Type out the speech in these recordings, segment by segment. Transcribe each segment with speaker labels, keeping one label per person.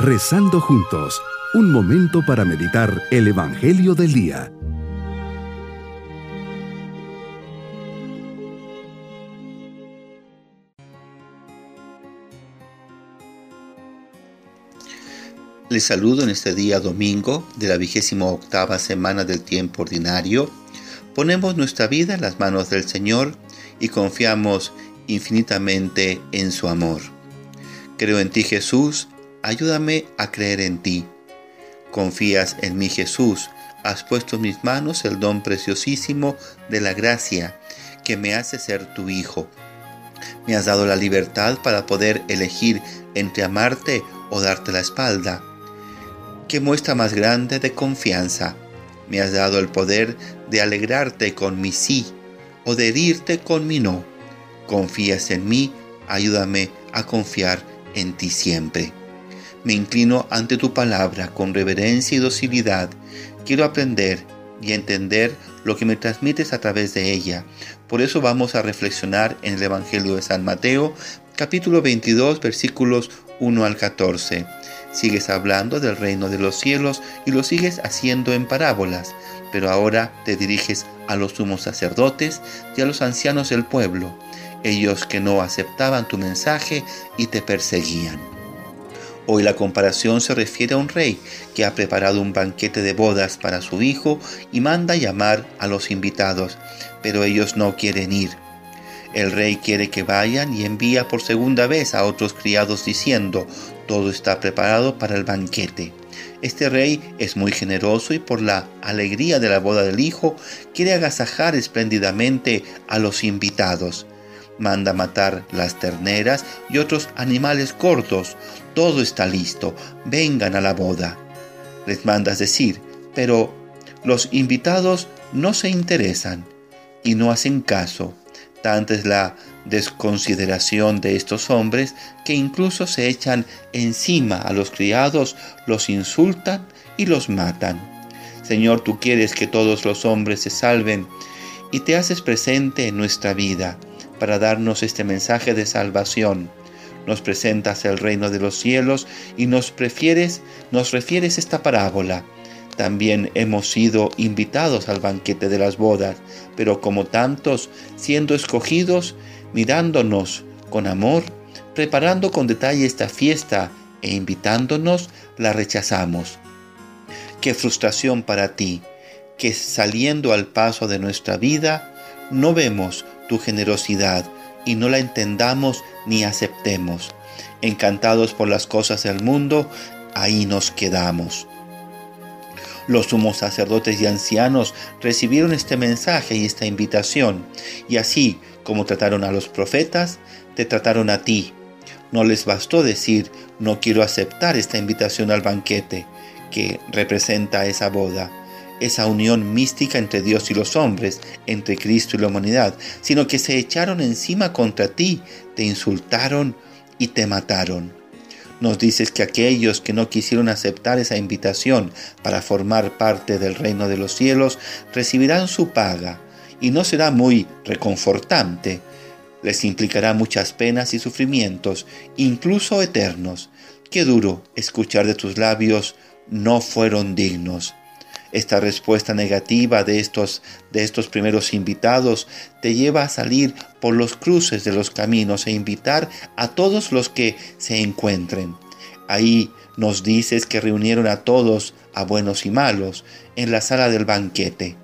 Speaker 1: Rezando juntos, un momento para meditar el Evangelio del Día.
Speaker 2: Les saludo en este día domingo de la vigésima octava semana del tiempo ordinario. Ponemos nuestra vida en las manos del Señor y confiamos infinitamente en su amor. Creo en ti Jesús, ayúdame a creer en ti. Confías en mí Jesús, has puesto en mis manos el don preciosísimo de la gracia que me hace ser tu Hijo. Me has dado la libertad para poder elegir entre amarte o darte la espalda. ¿Qué muestra más grande de confianza? Me has dado el poder de alegrarte con mi sí o de herirte con mi no. Confías en mí, ayúdame a confiar en ti siempre. Me inclino ante tu palabra con reverencia y docilidad. Quiero aprender y entender lo que me transmites a través de ella. Por eso vamos a reflexionar en el Evangelio de San Mateo, capítulo 22, versículos 1 al 14. Sigues hablando del reino de los cielos y lo sigues haciendo en parábolas, pero ahora te diriges a los sumos sacerdotes y a los ancianos del pueblo, ellos que no aceptaban tu mensaje y te perseguían. Hoy la comparación se refiere a un rey que ha preparado un banquete de bodas para su hijo y manda llamar a los invitados, pero ellos no quieren ir. El rey quiere que vayan y envía por segunda vez a otros criados diciendo, todo está preparado para el banquete. Este rey es muy generoso y por la alegría de la boda del hijo quiere agasajar espléndidamente a los invitados manda matar las terneras y otros animales cortos. Todo está listo, vengan a la boda. Les mandas decir, pero los invitados no se interesan y no hacen caso. Tanta es la desconsideración de estos hombres que incluso se echan encima a los criados, los insultan y los matan. Señor, tú quieres que todos los hombres se salven y te haces presente en nuestra vida para darnos este mensaje de salvación. Nos presentas el reino de los cielos y nos prefieres, nos refieres esta parábola. También hemos sido invitados al banquete de las bodas, pero como tantos, siendo escogidos, mirándonos con amor, preparando con detalle esta fiesta e invitándonos, la rechazamos. Qué frustración para ti, que saliendo al paso de nuestra vida, no vemos tu generosidad y no la entendamos ni aceptemos. Encantados por las cosas del mundo, ahí nos quedamos. Los sumos sacerdotes y ancianos recibieron este mensaje y esta invitación, y así como trataron a los profetas, te trataron a ti. No les bastó decir, no quiero aceptar esta invitación al banquete, que representa esa boda esa unión mística entre Dios y los hombres, entre Cristo y la humanidad, sino que se echaron encima contra ti, te insultaron y te mataron. Nos dices que aquellos que no quisieron aceptar esa invitación para formar parte del reino de los cielos recibirán su paga y no será muy reconfortante. Les implicará muchas penas y sufrimientos, incluso eternos. Qué duro escuchar de tus labios, no fueron dignos. Esta respuesta negativa de estos, de estos primeros invitados te lleva a salir por los cruces de los caminos e invitar a todos los que se encuentren. Ahí nos dices que reunieron a todos, a buenos y malos, en la sala del banquete.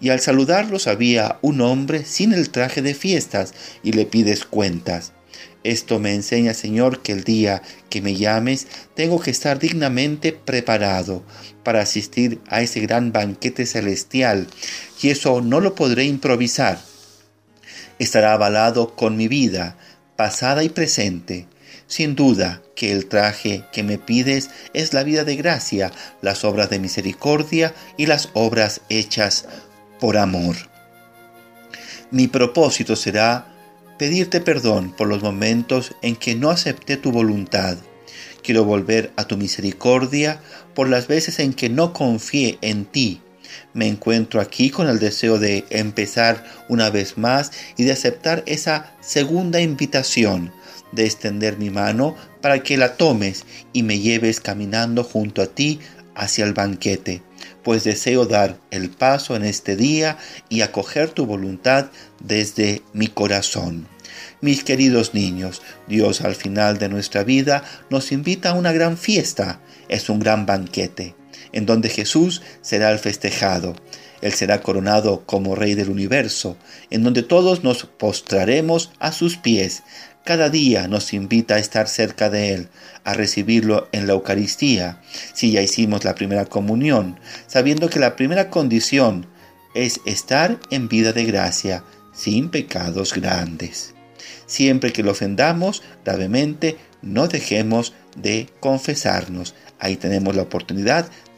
Speaker 2: Y al saludarlos había un hombre sin el traje de fiestas y le pides cuentas. Esto me enseña, Señor, que el día que me llames tengo que estar dignamente preparado para asistir a ese gran banquete celestial, y eso no lo podré improvisar. Estará avalado con mi vida, pasada y presente. Sin duda que el traje que me pides es la vida de gracia, las obras de misericordia y las obras hechas por amor. Mi propósito será pedirte perdón por los momentos en que no acepté tu voluntad. Quiero volver a tu misericordia por las veces en que no confié en ti, Me encuentro aquí con el deseo de empezar una vez más y de aceptar esa segunda invitación de extender mi mano para que la tomes y me lleves caminando junto a ti hacia el banquete, pues deseo dar el paso en este día y acoger tu voluntad desde mi corazón. Mis queridos niños, Dios al final de nuestra vida nos invita a una gran fiesta, es un gran banquete, en donde Jesús será el festejado. Él será coronado como Rey del universo, en donde todos nos postraremos a sus pies, cada día nos invita a estar cerca de Él, a recibirlo en la Eucaristía, si ya hicimos la primera comunión, sabiendo que la primera condición es estar en vida de gracia, sin pecados grandes. Siempre que lo ofendamos gravemente, no dejemos de confesarnos. Ahí tenemos la oportunidad